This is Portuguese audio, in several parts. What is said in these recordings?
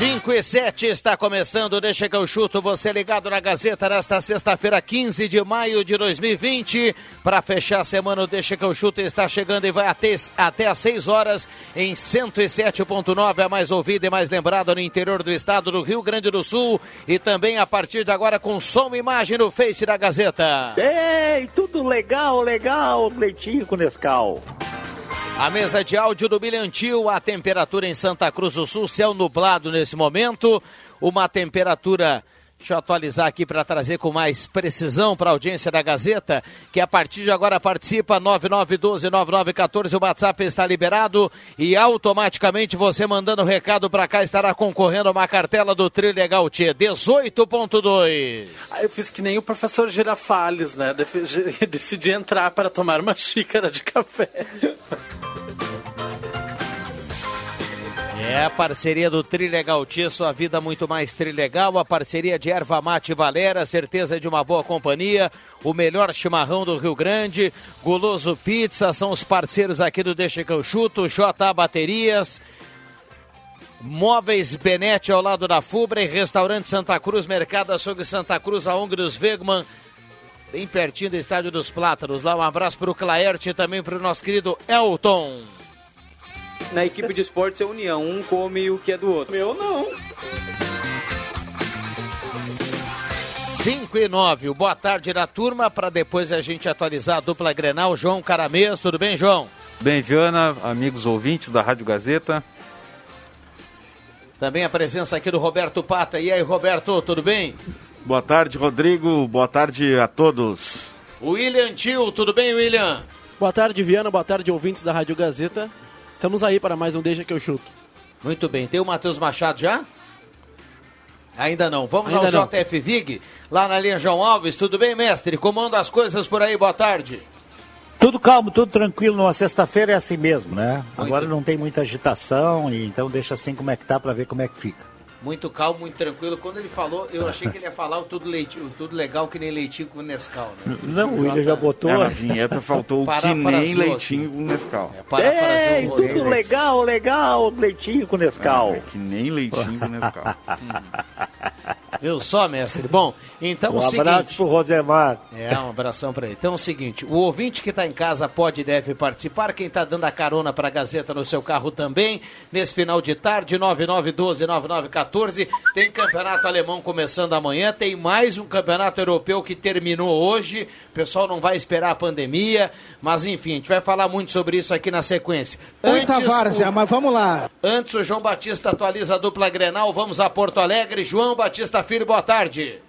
5 e 7 está começando, deixa que eu chuto você ligado na Gazeta nesta sexta-feira, 15 de maio de 2020. Para fechar a semana, Deixa que eu chuto está chegando e vai até, até às 6 horas em 107.9, a mais ouvida e mais lembrada no interior do estado do Rio Grande do Sul. E também a partir de agora com som e imagem no Face da Gazeta. Ei, tudo legal, legal, Leitinho com Nescau. A mesa de áudio do Bilhantil, a temperatura em Santa Cruz do Sul, céu nublado nesse momento, uma temperatura Deixa eu atualizar aqui para trazer com mais precisão para a audiência da Gazeta, que a partir de agora participa 99129914, o WhatsApp está liberado e automaticamente você mandando o recado para cá estará concorrendo a uma cartela do Trilegal T 18.2. Ah, eu fiz que nem o professor Girafales, né? Decidi entrar para tomar uma xícara de café. É a parceria do Trilegal Tia, sua vida muito mais trilegal. A parceria de Erva Mate Valera, certeza de uma boa companhia. O melhor chimarrão do Rio Grande. Guloso Pizza, são os parceiros aqui do Deixa que eu chuto. JA Baterias. Móveis Benete ao lado da Fubra e Restaurante Santa Cruz, Mercado Açougue Santa Cruz, a ONG dos Wegman, bem pertinho do Estádio dos Plátanos. Lá um abraço para o Claerte e também para o nosso querido Elton na equipe de esportes é união. Um come o que é do outro. Meu não. 5 e 9. Boa tarde na turma, para depois a gente atualizar a dupla Grenal. João Caramês, tudo bem, João? Bem, Viana, amigos ouvintes da Rádio Gazeta. Também a presença aqui do Roberto Pata. E aí, Roberto, tudo bem? Boa tarde, Rodrigo. Boa tarde a todos. William Tio, tudo bem, William? Boa tarde, Viana. Boa tarde, ouvintes da Rádio Gazeta. Estamos aí para mais um Deixa que eu chuto. Muito bem. Tem o Matheus Machado já? Ainda não. Vamos Ainda ao não. JF Vig, lá na linha João Alves. Tudo bem, mestre? Como andam as coisas por aí? Boa tarde. Tudo calmo, tudo tranquilo. Numa sexta-feira é assim mesmo, né? Muito Agora não tem muita agitação, e então deixa assim como é que tá para ver como é que fica muito calmo, muito tranquilo. Quando ele falou, eu achei que ele ia falar o tudo, leitinho, tudo legal que nem leitinho com Nescau. Né? Não, o William já botou. É, na vinheta faltou o que nem leitinho com Nescau. É, Ei, tudo legal, legal, leitinho com Nescau. É, que nem leitinho com Nescau. Viu só, mestre? Bom, então um o seguinte... abraço pro Rosemar. É, um abração para ele. Então é o seguinte, o ouvinte que está em casa pode e deve participar, quem está dando a carona para a Gazeta no seu carro também, nesse final de tarde, 9912-9914, tem campeonato alemão começando amanhã, tem mais um campeonato europeu que terminou hoje, o pessoal não vai esperar a pandemia, mas enfim, a gente vai falar muito sobre isso aqui na sequência. Muita várzea, o... mas vamos lá. Antes o João Batista atualiza a dupla Grenal, vamos a Porto Alegre, João Batista Filho, boa tarde.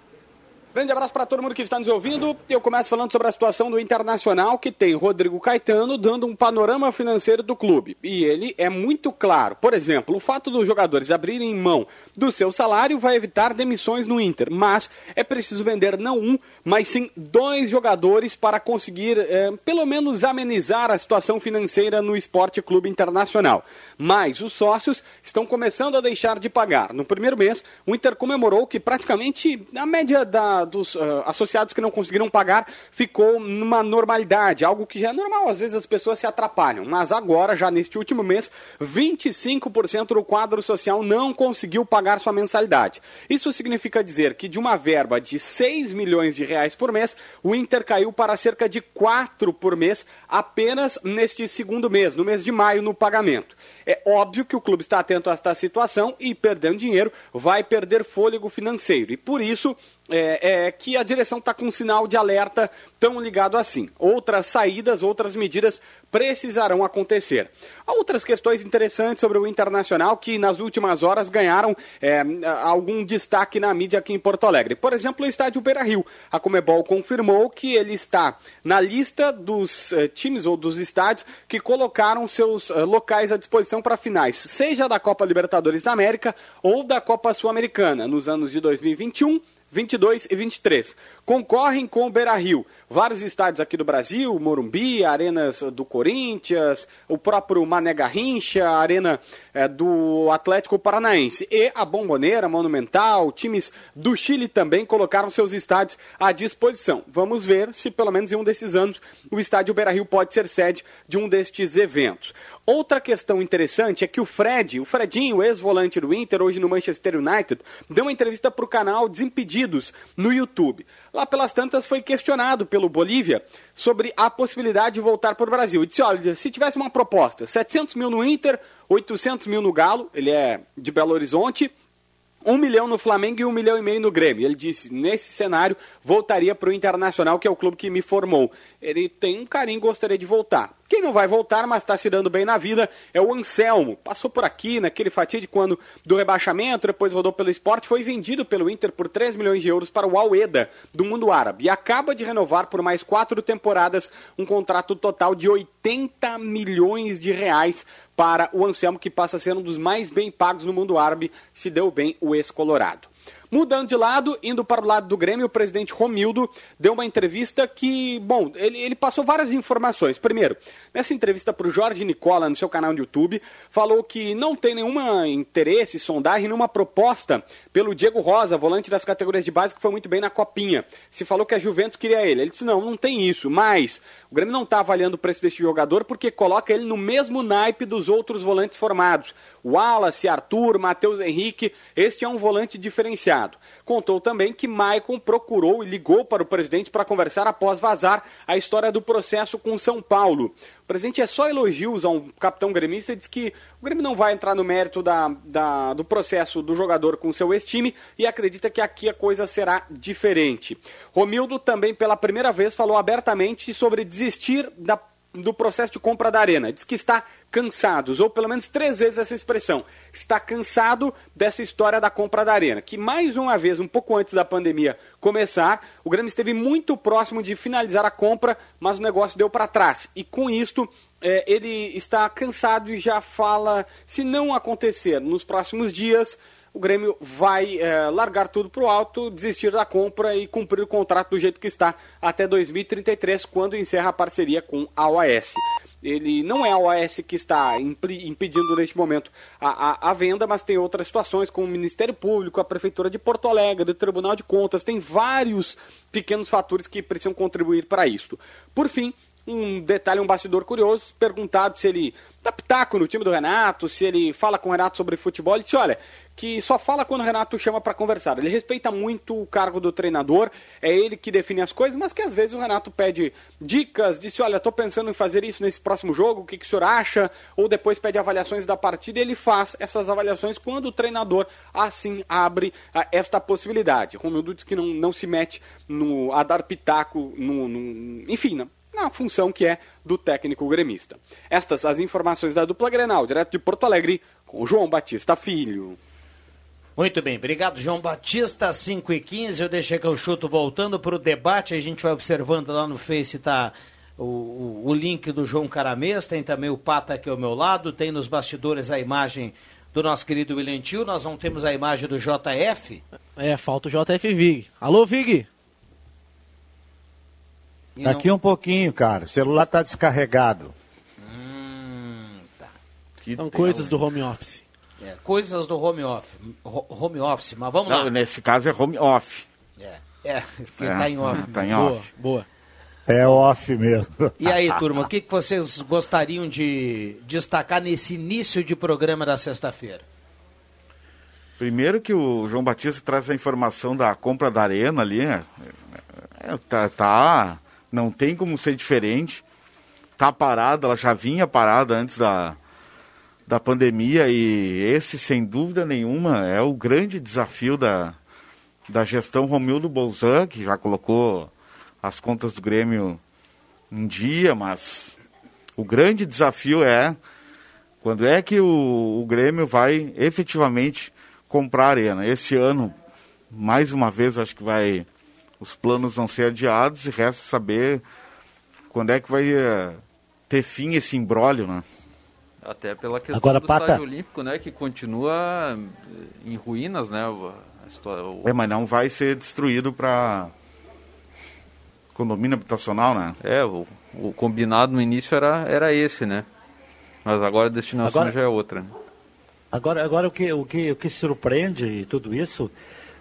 Grande abraço para todo mundo que está nos ouvindo. Eu começo falando sobre a situação do Internacional, que tem Rodrigo Caetano dando um panorama financeiro do clube. E ele é muito claro. Por exemplo, o fato dos jogadores abrirem mão do seu salário vai evitar demissões no Inter. Mas é preciso vender não um, mas sim dois jogadores para conseguir, é, pelo menos, amenizar a situação financeira no Esporte Clube Internacional. Mas os sócios estão começando a deixar de pagar. No primeiro mês, o Inter comemorou que praticamente a média da dos uh, associados que não conseguiram pagar ficou numa normalidade, algo que já é normal, às vezes as pessoas se atrapalham. Mas agora, já neste último mês, 25% do quadro social não conseguiu pagar sua mensalidade. Isso significa dizer que de uma verba de 6 milhões de reais por mês, o Inter caiu para cerca de 4 por mês apenas neste segundo mês, no mês de maio, no pagamento. É óbvio que o clube está atento a esta situação e, perdendo dinheiro, vai perder fôlego financeiro. E por isso, é, é que a direção está com um sinal de alerta tão ligado assim. Outras saídas, outras medidas precisarão acontecer. Outras questões interessantes sobre o Internacional que nas últimas horas ganharam é, algum destaque na mídia aqui em Porto Alegre. Por exemplo, o estádio Beira Rio. A Comebol confirmou que ele está na lista dos eh, times ou dos estádios que colocaram seus eh, locais à disposição para finais, seja da Copa Libertadores da América ou da Copa Sul-Americana, nos anos de 2021 22 e 23. Concorrem com o Beira Rio. Vários estádios aqui do Brasil, Morumbi, arenas do Corinthians, o próprio Mané Garrincha, arena é, do Atlético Paranaense. E a Bomboneira, Monumental, times do Chile também colocaram seus estádios à disposição. Vamos ver se pelo menos em um desses anos o estádio Beira Rio pode ser sede de um destes eventos. Outra questão interessante é que o Fred, o Fredinho, ex-volante do Inter, hoje no Manchester United, deu uma entrevista para o canal Desimpedidos no YouTube. Lá pelas tantas foi questionado pelo Bolívia sobre a possibilidade de voltar para o Brasil. E disse: olha, se tivesse uma proposta, 700 mil no Inter, 800 mil no Galo, ele é de Belo Horizonte, um milhão no Flamengo e um milhão e meio no Grêmio. Ele disse, nesse cenário, voltaria para o Internacional, que é o clube que me formou. Ele tem um carinho gostaria de voltar. Quem não vai voltar, mas está se dando bem na vida, é o Anselmo. Passou por aqui naquele fatídico ano do rebaixamento, depois rodou pelo esporte, foi vendido pelo Inter por 3 milhões de euros para o Al-Eda, do mundo árabe. E acaba de renovar por mais quatro temporadas um contrato total de 80 milhões de reais para o Anselmo, que passa a ser um dos mais bem pagos no mundo árabe, se deu bem o ex-colorado. Mudando de lado, indo para o lado do Grêmio, o presidente Romildo deu uma entrevista que, bom, ele, ele passou várias informações. Primeiro, nessa entrevista para o Jorge Nicola, no seu canal no YouTube, falou que não tem nenhuma interesse, sondagem, nenhuma proposta pelo Diego Rosa, volante das categorias de base, que foi muito bem na Copinha. Se falou que a Juventus queria ele. Ele disse, não, não tem isso, mas o Grêmio não está avaliando o preço desse jogador porque coloca ele no mesmo naipe dos outros volantes formados. Wallace, Arthur, Matheus Henrique, este é um volante diferenciado. Contou também que Maicon procurou e ligou para o presidente para conversar após vazar a história do processo com São Paulo. O presidente é só elogios a um capitão gremista e diz que o Grêmio não vai entrar no mérito da, da, do processo do jogador com seu ex-time e acredita que aqui a coisa será diferente. Romildo também, pela primeira vez, falou abertamente sobre desistir da do processo de compra da Arena. Diz que está cansado, usou pelo menos três vezes essa expressão. Está cansado dessa história da compra da Arena. Que mais uma vez, um pouco antes da pandemia começar, o Grêmio esteve muito próximo de finalizar a compra, mas o negócio deu para trás. E com isto, é, ele está cansado e já fala: se não acontecer nos próximos dias, o Grêmio vai é, largar tudo para o alto, desistir da compra e cumprir o contrato do jeito que está até 2033, quando encerra a parceria com a OAS. Ele não é a OAS que está impedindo neste momento a, a, a, venda, mas tem outras situações, como o Ministério Público, a Prefeitura de Porto Alegre, o Tribunal de Contas, tem vários pequenos fatores que precisam contribuir para isso. Por fim, um detalhe, um bastidor curioso, perguntado se ele dá pitaco no time do Renato, se ele fala com o Renato sobre futebol, ele disse, olha, que só fala quando o Renato chama para conversar. Ele respeita muito o cargo do treinador, é ele que define as coisas, mas que às vezes o Renato pede dicas, disse, olha, estou pensando em fazer isso nesse próximo jogo, o que, que o senhor acha? Ou depois pede avaliações da partida e ele faz essas avaliações quando o treinador assim abre a, esta possibilidade. Romildo diz que não, não se mete no, a dar pitaco, no, no enfim, não na função que é do técnico gremista. Estas as informações da dupla Grenal, direto de Porto Alegre, com João Batista Filho. Muito bem, obrigado João Batista, 5 e 15 eu deixei que eu chuto voltando para o debate, a gente vai observando lá no Face, tá o, o, o, link do João Caramês, tem também o Pata aqui ao meu lado, tem nos bastidores a imagem do nosso querido William Tio, nós não temos a imagem do JF. É, falta o JF Vig. Alô, Vig! E Daqui não... um pouquinho, cara. O celular está descarregado. Hum, tá. São coisas do home office. É, coisas do home office. Home office, mas vamos não, lá. Nesse caso é home off. É, é porque está é, em off. Tá em off. Boa. É off mesmo. E aí, turma, o que, que vocês gostariam de destacar nesse início de programa da sexta-feira? Primeiro que o João Batista traz a informação da compra da arena ali, é, é, tá, tá não tem como ser diferente. Tá parada, ela já vinha parada antes da, da pandemia e esse, sem dúvida nenhuma, é o grande desafio da, da gestão Romildo Bolzan, que já colocou as contas do Grêmio em dia, mas o grande desafio é quando é que o, o Grêmio vai efetivamente comprar a arena. Esse ano, mais uma vez, acho que vai. Os planos vão ser adiados e resta saber quando é que vai eh, ter fim esse imbróglio, né? Até pela questão Agora, do Pata- estádio olímpico, né? Que continua eh, em ruínas, né? o- a situa- o- É, mas não vai ser destruído para condomínio habitacional, né? É, o, o combinado no início era, era esse, né? Mas agora a destinação Agora- já é outra. né? Agora, agora o, que, o, que, o que surpreende tudo isso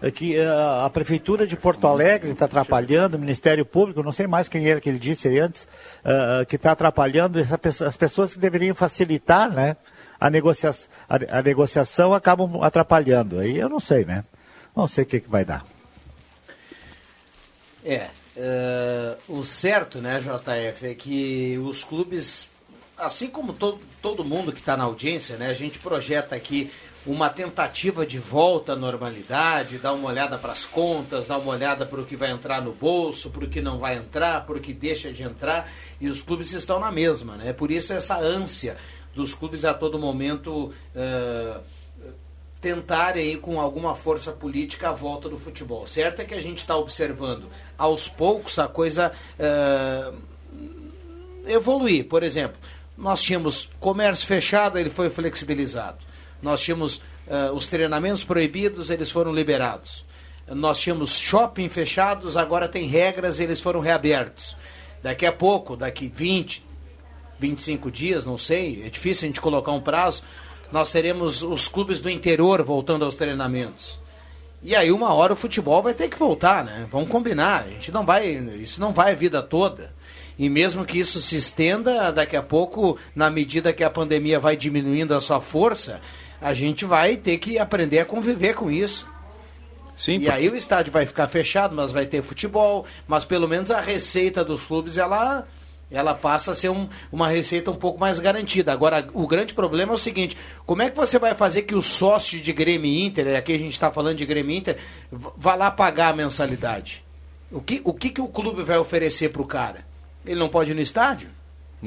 que eh, a Prefeitura de Porto Alegre está atrapalhando, o Ministério Público, não sei mais quem era que ele disse aí antes, eh, que está atrapalhando essa as pessoas que deveriam facilitar né, a, negocia a, a negociação acabam atrapalhando. Aí eu não sei, né? Não sei o que, que vai dar. É, eh, o certo, né, JF, é que os clubes, assim como todo, todo mundo que está na audiência, né, a gente projeta aqui uma tentativa de volta à normalidade, dar uma olhada para as contas, dar uma olhada para o que vai entrar no bolso, para o que não vai entrar, para o que deixa de entrar, e os clubes estão na mesma, né? Por isso essa ânsia dos clubes a todo momento eh, tentarem com alguma força política a volta do futebol. Certo é que a gente está observando aos poucos a coisa eh, evoluir. Por exemplo, nós tínhamos comércio fechado, ele foi flexibilizado. Nós tínhamos eh, os treinamentos proibidos, eles foram liberados. Nós tínhamos shopping fechados, agora tem regras, eles foram reabertos. Daqui a pouco, daqui 20, 25 dias, não sei, é difícil a gente colocar um prazo, nós teremos os clubes do interior voltando aos treinamentos. E aí uma hora o futebol vai ter que voltar, né? Vamos combinar, a gente não vai, isso não vai a vida toda. E mesmo que isso se estenda, daqui a pouco, na medida que a pandemia vai diminuindo a sua força, a gente vai ter que aprender a conviver com isso. Sim, e porque- aí o estádio vai ficar fechado, mas vai ter futebol, mas pelo menos a receita dos clubes ela ela passa a ser um- uma receita um pouco mais garantida. Agora, o grande problema é o seguinte: como é que você vai fazer que o sócio de Grêmio Inter, aqui a gente está falando de Grêmio Inter, vá lá pagar a mensalidade? O que o, que, que o clube vai oferecer para o cara? Ele não pode ir no estádio?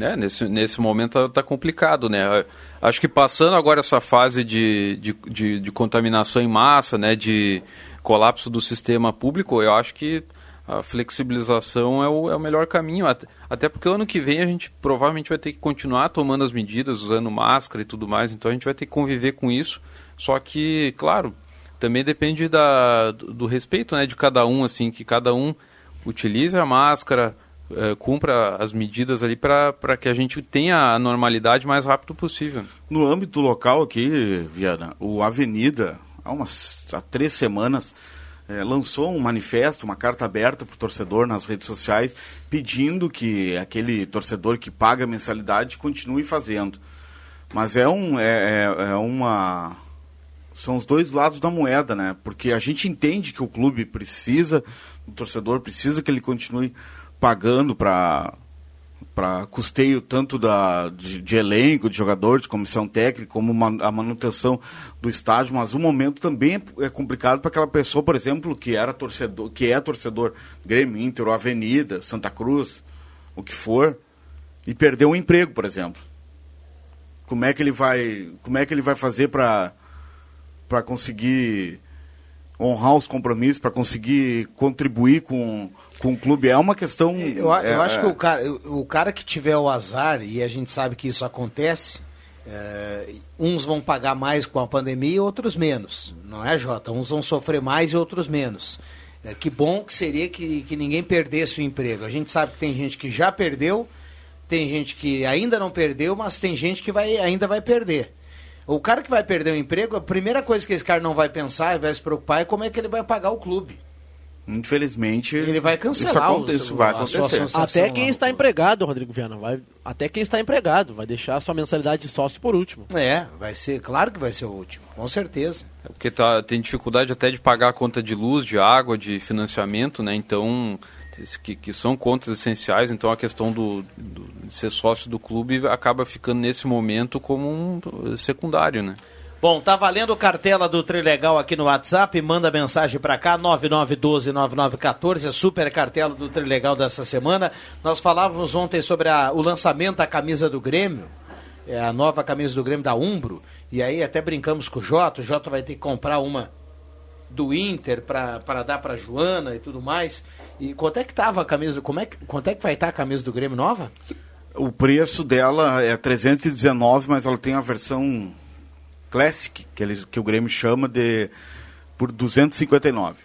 É, nesse, nesse momento tá complicado, né? Acho que passando agora essa fase de, de, de, de contaminação em massa, né? De colapso do sistema público, eu acho que a flexibilização é o, é o melhor caminho. Até, até porque ano que vem a gente provavelmente vai ter que continuar tomando as medidas, usando máscara e tudo mais, então a gente vai ter que conviver com isso. Só que, claro, também depende da, do, do respeito né, de cada um, assim, que cada um utilize a máscara, eh, cumpra as medidas ali para que a gente tenha a normalidade mais rápido possível. No âmbito local aqui, Viana, o Avenida, há umas há três semanas, eh, lançou um manifesto, uma carta aberta para o torcedor nas redes sociais, pedindo que aquele torcedor que paga mensalidade continue fazendo. Mas é, um, é, é- é uma. São os dois lados da moeda, né? Porque a gente entende que o clube precisa, o torcedor precisa que ele continue pagando para para custeio tanto da, de, de elenco, de jogador, de comissão técnica, como a manutenção do estádio, mas o momento também é, é complicado para aquela pessoa, por exemplo, que era torcedor, que é torcedor Grêmio, Inter, Avenida, Santa Cruz, o que for, e perdeu um emprego, por exemplo. Como é que ele vai, como é que ele vai fazer para para conseguir honrar os compromissos, para conseguir contribuir com, com o clube? É uma questão. Eu, eu é- acho que o cara, o cara que tiver o azar, e a gente sabe que isso acontece, é, uns vão pagar mais com a pandemia e outros menos. Não é, Jota? Uns vão sofrer mais e outros menos. É, que bom que seria que, que ninguém perdesse o emprego. A gente sabe que tem gente que já perdeu, tem gente que ainda não perdeu, mas tem gente que vai, ainda vai perder. O cara que vai perder o emprego, a primeira coisa que esse cara não vai pensar e vai se preocupar é como é que ele vai pagar o clube. Infelizmente. Ele vai cancelar Isso, aconte- o- isso vai a sua acontecer. associação. Até quem está empregado, Rodrigo Viana, vai, até quem está empregado, vai deixar sua mensalidade de sócio por último. É, vai ser, claro que vai ser o último, com certeza. É porque tá, tem dificuldade até de pagar a conta de luz, de água, de financiamento, né? Então, que, que são contas essenciais, então a questão do, do- de ser sócio do clube acaba ficando nesse momento como um secundário, né? Bom, tá valendo cartela do Trilegal aqui no WhatsApp, manda mensagem para cá, 9912-9914, a super cartela do Trilegal dessa semana. Nós falávamos ontem sobre a- o lançamento da camisa do Grêmio, é a nova camisa do Grêmio da Umbro, e aí até brincamos com o Jota, o Jota vai ter que comprar uma do Inter para dar para Joana e tudo mais. E quanto é que tava a camisa, como é que, quanto é que vai estar a camisa do Grêmio nova? O preço dela é 319, mas ela tem a versão Classic, que, eles, que o Grêmio chama de por 259.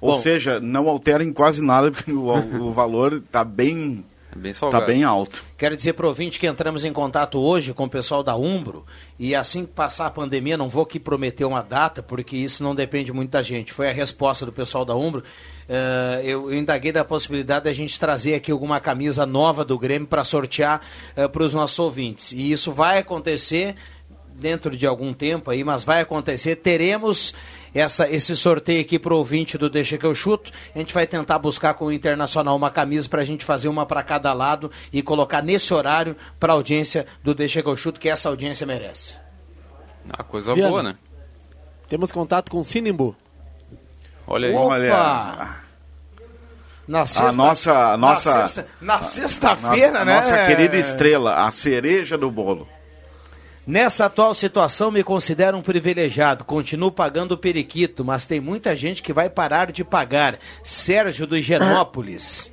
Ou Bom. seja, não altera em quase nada, porque o, o valor está bem, bem, tá bem alto. Quero dizer para o ouvinte que entramos em contato hoje com o pessoal da Umbro e assim que passar a pandemia, não vou aqui prometer uma data, porque isso não depende muito da gente. Foi a resposta do pessoal da Umbro. Eh, eu, eu indaguei da possibilidade da gente trazer aqui alguma camisa nova do Grêmio para sortear para os nossos ouvintes. E isso vai acontecer dentro de algum tempo aí, mas vai acontecer. Teremos essa, esse sorteio aqui para o ouvinte do Deixa que eu chuto. A gente vai tentar buscar com o Internacional uma camisa para a gente fazer uma para cada lado e colocar nesse horário para a audiência do Deixa que eu chuto, que essa audiência merece. Ah, coisa Viana. boa, né? Temos contato com o Sinimbu. Olha aí. Opa! Na a nossa, a nossa, na sexta- na sexta-feira, a né? Nossa querida estrela, a cereja do bolo. Nessa atual situação, me considero um privilegiado. Continuo pagando o periquito, mas tem muita gente que vai parar de pagar. Sérgio do Higienópolis.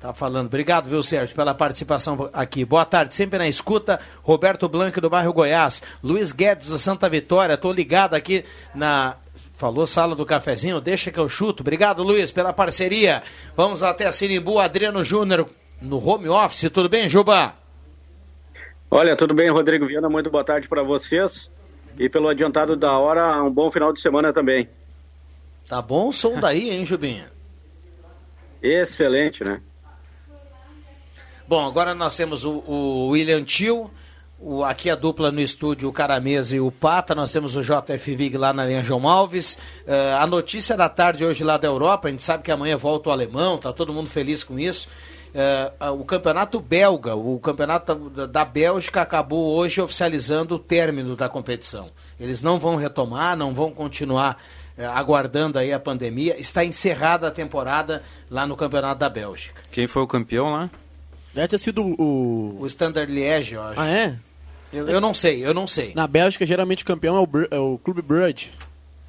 Tá falando. Obrigado, viu, Sérgio, pela participação aqui. Boa tarde, sempre na escuta. Roberto Blanco do bairro Goiás. Luiz Guedes do Santa Vitória. Tô ligado aqui na. Falou sala do cafezinho, deixa que eu chuto. Obrigado, Luiz, pela parceria. Vamos até a Sinimbu, Adriano Júnior no home office. Tudo bem, Juba? Olha, tudo bem, Rodrigo Viana? Muito boa tarde para vocês. E pelo adiantado da hora, um bom final de semana também. Tá bom o som daí, hein, Jubinha? Excelente, né? Bom, agora nós temos o, o William Tio, o, aqui a dupla no estúdio, o Caramesa e o Pata. Nós temos o JF Vig lá na linha João Alves. Eh, a notícia da tarde hoje lá da Europa, a gente sabe que amanhã volta o alemão, tá todo mundo feliz com isso. Eh, o campeonato belga, o campeonato da, da Bélgica acabou hoje oficializando o término da competição. Eles não vão retomar, não vão continuar eh, aguardando aí a pandemia. Está encerrada a temporada lá no campeonato da Bélgica. Quem foi o campeão lá? Deve ter sido o. O Standard Liège, eu acho. Ah, é? Eu, eu não sei, eu não sei. Na Bélgica, geralmente o campeão é o, Br- é o Clube Brugge.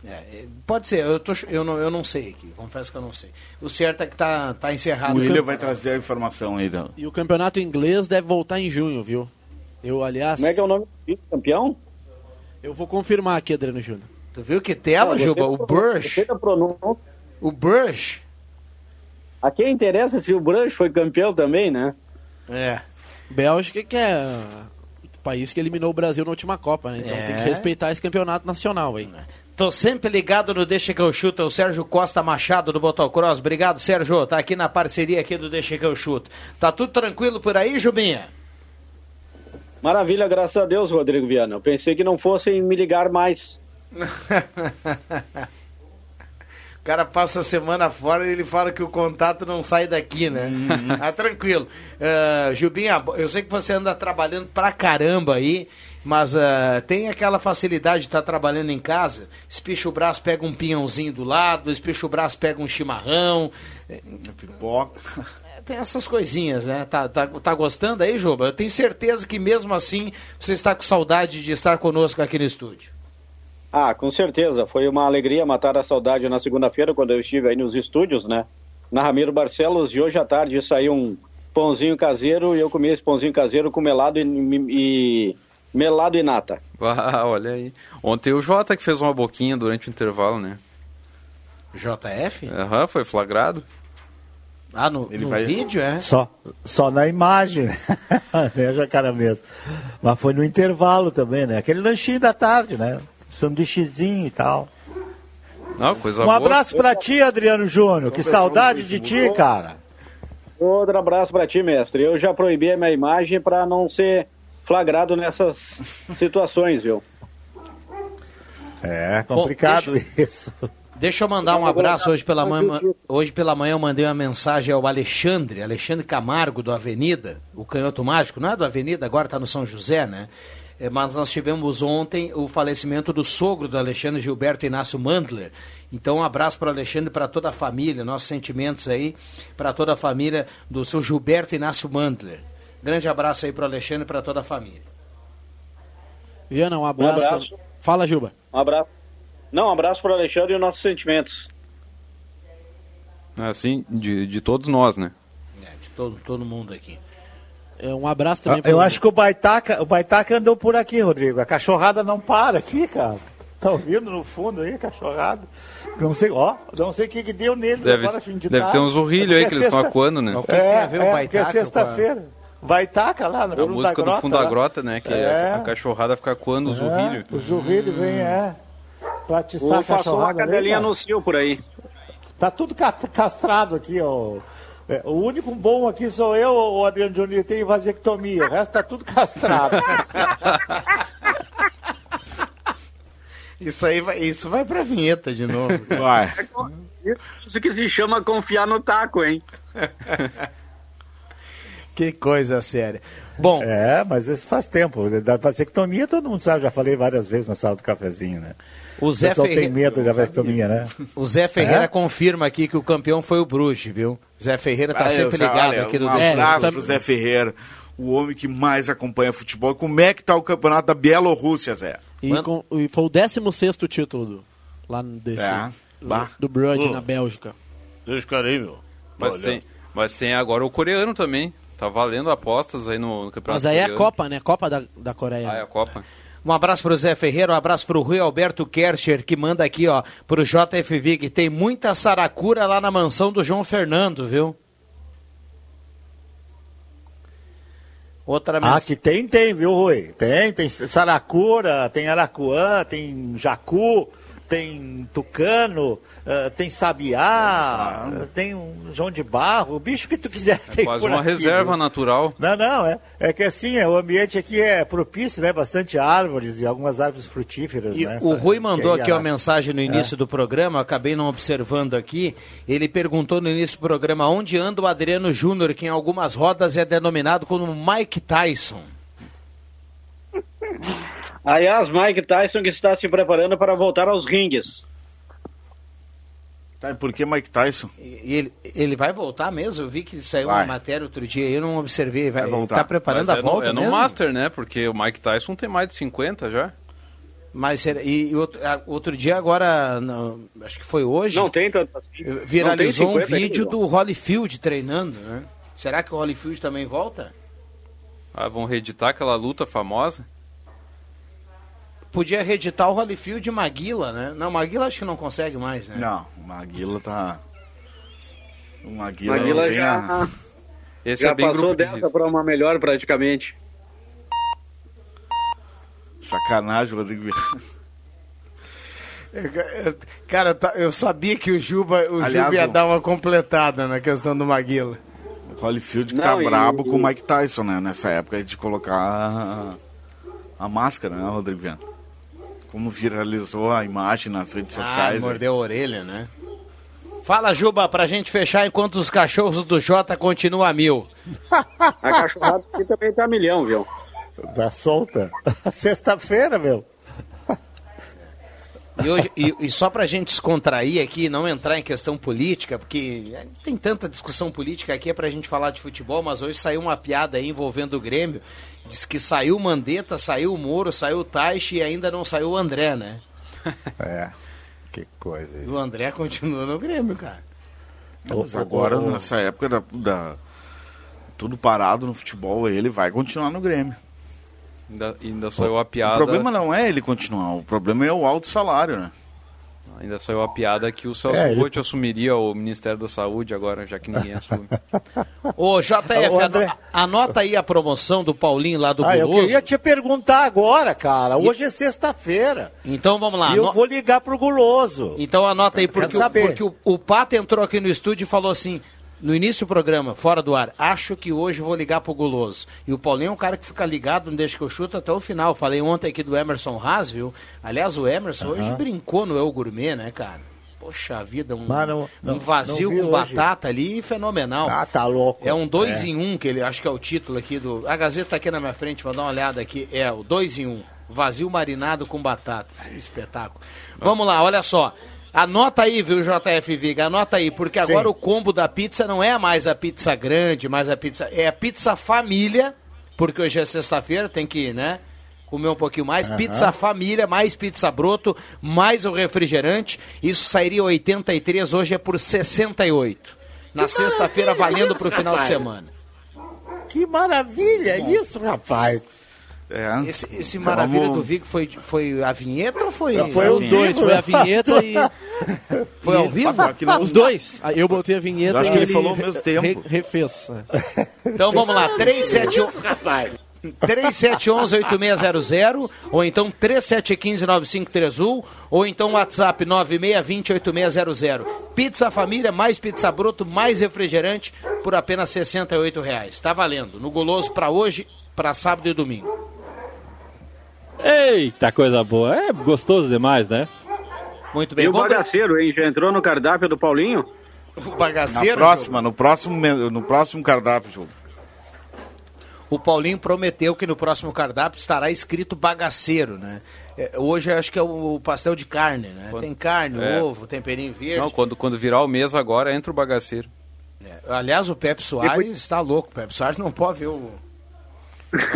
É, pode ser, eu, tô, eu, não, eu não sei aqui, confesso que eu não sei. O certo é que tá, tá encerrado. O William vai trazer a informação aí. Da... E o campeonato inglês deve voltar em junho, viu? Eu, aliás. Como é que é o nome do campeão? Eu vou confirmar aqui, Adriano Júnior. Tu viu que tela, Juba? O Bursch. tá. O Bursch. A quem interessa se o Branch foi campeão também, né? É. Bélgica que é o país que eliminou o Brasil na última Copa, né? Então É. tem que respeitar esse campeonato nacional aí. Tô sempre ligado no Deixa que eu chuto, é o Sérgio Costa Machado do Motocross. Obrigado, Sérgio. Tá aqui na parceria aqui do Deixa que eu chuto. Tá tudo tranquilo por aí, Jubinha? Maravilha, graças a Deus, Rodrigo Viana. Eu pensei que não fossem me ligar mais. O cara passa a semana fora e ele fala que o contato não sai daqui, né? ah, tranquilo. Ah, Jubinha, eu sei que você anda trabalhando pra caramba aí, mas ah, tem aquela facilidade de estar trabalhando em casa, espicha o braço, pega um pinhãozinho do lado, espicha o braço, pega um chimarrão. eh, Pipoca. Tem essas coisinhas, né? Tá, tá, tá gostando aí, Juba? Eu tenho certeza que mesmo assim você está com saudade de estar conosco aqui no estúdio. Ah, com certeza. Foi uma alegria matar a saudade na segunda-feira, quando eu estive aí nos estúdios, né? Na Ramiro Barcelos, e hoje à tarde saiu um pãozinho caseiro e eu comi esse pãozinho caseiro com melado e, e melado e nata. Ah, olha aí. Ontem o Jota que fez uma boquinha durante o intervalo, né? JF? Aham, foi flagrado. Ah, no, Ele no vai- vídeo, é? Só, só na imagem, né, cara mesmo. Mas foi no intervalo também, né? Aquele lanchinho da tarde, né? Sanduíchezinho e tal. Não, coisa Um boa. abraço pra ti, Adriano Júnior. Que saudade de ti, cara. Outro abraço para ti, mestre. Eu já proibi a minha imagem para não ser flagrado nessas situações, viu? É complicado Bom, isso. Deixa eu mandar um abraço hoje pela manhã. Hoje pela manhã eu mandei uma mensagem ao Alexandre, Alexandre Camargo do Avenida, o canhoto mágico, não é do Avenida, agora está no São José, né? É, mas nós tivemos ontem o falecimento do sogro do Alexandre Gilberto Inácio Mandler. Então um abraço para o Alexandre e para toda a família, nossos sentimentos aí para toda a família do seu Gilberto Inácio Mandler. Grande abraço aí para o Alexandre e para toda a família. Viana, um abraço. Um abraço. Fala, Juba. Um abraço. Não, um abraço para o Alexandre e os nossos sentimentos. É assim, de, de todos nós, né? É, de todo, todo mundo aqui. É, um abraço também Eu acho que o Baitaca, o Baitaca andou por aqui, Rodrigo. A cachorrada não para aqui, cara. Tá ouvindo no fundo aí, a cachorrada. Não sei, ó, não sei o que, que deu nele Deve, agora, fim de deve ter tarde. uns urrilhos aí É que eles estão acuando, né? O que tem a ver o é, Baitaca porque é sexta-feira. Baitaca lá no A fundo da música grota. do fundo da lá. grota, né? Que É. a cachorrada fica coando os É, urrilhos. Os urrilhos vêm, é. Pra atiçar a Ou passou uma ali, cadelinha no cio por aí. Tá tudo ca- castrado aqui, ó. É, o único bom aqui sou eu, o Adriano Júnior, tem vasectomia. O resto tá tudo castrado. Isso aí vai, isso vai pra vinheta de novo. Vai. Isso que se chama confiar no taco, hein? que coisa séria. Bom, É, mas isso faz tempo. Da vasectomia todo mundo sabe, já falei várias vezes na sala do cafezinho, né? o Zé pessoal tem Ferreira, medo da vasectomia, né? o Zé Ferreira É? confirma aqui que o campeão foi o Bruges, viu? Zé Ferreira tá Ah, sempre ligado olha, aqui no Um abraço pro Zé Ferreira, o homem que mais acompanha futebol. Como é que tá o campeonato da Bielorrússia, Zé? E, com- e foi o 16 título do, lá no DC. É. do, Bah. do Brud Ô. na Bélgica. Deixa o cara aí, meu. Mas tem, mas tem agora o coreano também. Tá valendo apostas aí no, no campeonato Mas aí é a. Copa, né? Copa da, da Coreia. Ah, é a Copa. Um abraço pro Zé Ferreira, um abraço pro Rui Alberto Kercher, que manda aqui, ó, pro JFV, que tem muita saracura lá na mansão do João Fernando, viu? Outra Ah, mensagem. que tem, tem, viu, Rui? Tem, tem Saracura, tem Aracuã, tem Jacu, tem Tucano, ah, tem Sabiá, ah, tem um João de Barro, o bicho que tu quiser tem Quase por uma aqui, reserva viu? natural. Não, não, é, é que assim, é, o ambiente aqui é propício, né? Bastante árvores e algumas árvores frutíferas, E né? o Rui mandou aqui uma a- mensagem no início do programa, acabei não observando aqui. Ele perguntou no início do programa onde anda o Adriano Júnior, que em algumas rodas é denominado como Mike Tyson. Aliás, Mike Tyson que está se preparando para voltar aos ringues. Tá, e por que Mike Tyson? E ele, ele vai voltar mesmo? Eu vi que saiu Vai. uma matéria outro dia, eu não observei. Vai, voltar. tá preparando Mas a é no- volta É no, mesmo? Master, né? Porque o Mike Tyson tem mais de 50 já. Mas e, e outro, a- outro dia agora, não, acho que foi hoje, Não tem tanto assim. viralizou tem um 50 vídeo ainda. do Holyfield treinando, né? Será que o Holyfield também volta? Ah, vão reeditar aquela luta famosa. Podia reeditar o Holyfield e Maguila, né? Não, Maguila acho que não consegue mais, né? Não, o Maguila tá. O Maguila, Maguila não tem já, a... Esse já é bem passou de dessa risco. para uma melhor praticamente. Sacanagem, Rodrigo. Cara, tá- eu sabia que o Juba, o Aliás, Juba ia dar uma completada na questão do Maguila. O Holyfield que Não, tá e- brabo e- com o Mike Tyson, né? Nessa época de colocar a, a máscara, né, Rodrigo Viana? Como viralizou a imagem nas redes Ah, sociais. né? mordeu a orelha, né? Fala, Juba, pra gente fechar enquanto os cachorros do Jota continuam a mil. A cachorrada aqui também tá milhão, viu? Tá solta. Sexta-feira, meu. E, hoje, e, e só pra gente descontrair aqui, não entrar em questão política, porque é, tem tanta discussão política aqui, é pra gente falar de futebol, mas hoje saiu uma piada aí envolvendo o Grêmio. Diz que saiu o Mandetta, saiu o Moro, saiu o Taixe e ainda não saiu o André, né? É. Que coisa isso. o André continua no Grêmio, cara. Mas agora, nessa época da, da- Tudo parado no futebol, ele vai continuar no Grêmio. Ainda, ainda saiu a piada. O problema não é ele continuar, o problema é o alto salário, né? Ainda saiu a piada que o Celso É, Roth assumiria o Ministério da Saúde agora, já que ninguém assume. Ô, JF, Ô, André. ano- anota aí a promoção do Paulinho lá do Ah, eu Guloso. queria te perguntar agora, cara. Hoje é sexta-feira. Então vamos lá. E eu ano- vou ligar pro Guloso. Então anota aí, porque, o, porque o, o Pato entrou aqui no estúdio e falou assim, no início do programa, fora do ar, acho que hoje vou ligar pro Guloso. E o Paulinho é um cara que fica ligado, não deixa que eu chuto até o final. Falei ontem aqui do Emerson Haas, viu? Aliás, o Emerson hoje brincou no El Gourmet, né, cara? Poxa vida, um, não- não- um vazio com hoje. batata ali, fenomenal. Ah, tá louco. É um 2 É. em 1, um, que ele acho que é o título aqui do. A Gazeta tá aqui na minha frente, vou dar uma olhada aqui. É, o 2 em 1. Um, vazio marinado com batata. Espetáculo. Vamos lá, olha só. Anota aí, viu, JF Viga? Anota aí, porque Sim. agora o combo da pizza não é mais a pizza grande, mais a pizza. É a pizza família, porque hoje é sexta-feira, tem que, né? Comer um pouquinho mais. Aham. Pizza família, mais pizza broto, mais o refrigerante. Isso sairia 83, hoje é por 68. Na sexta-feira, valendo pro final de rapaz. semana. Que maravilha isso, rapaz. É. Esse, esse maravilha Vamos- do Vic foi, foi a vinheta ou foi. Foi os dois, foi a vinheta e. Foi ao vivo? Não- Os dois. Aí Eu botei a vinheta Eu acho e que ele falou ao mesmo tempo. re- refez. Então vamos lá, 371. 3711-8600 ou então 3715-9531 ou então WhatsApp 9620-8600. Pizza Família, mais pizza broto, mais refrigerante por apenas 68 reais. Tá valendo. No Guloso para hoje, para sábado e domingo. Eita, coisa boa. É gostoso demais, né? Muito E bem. o Vamos- bagaceiro, hein? Já entrou no cardápio do Paulinho? O Na bagaceiro. próxima, no próximo, no próximo cardápio, Júlio. O Paulinho prometeu que no próximo cardápio estará escrito bagaceiro, né? É, Hoje eu acho que é o pastel de carne, né? Tem carne, É. ovo, temperinho verde. Não, quando, quando virar o mês agora, entra o bagaceiro. Aliás, o Pepe Soares está louco. O Pepe Soares não pode ver o.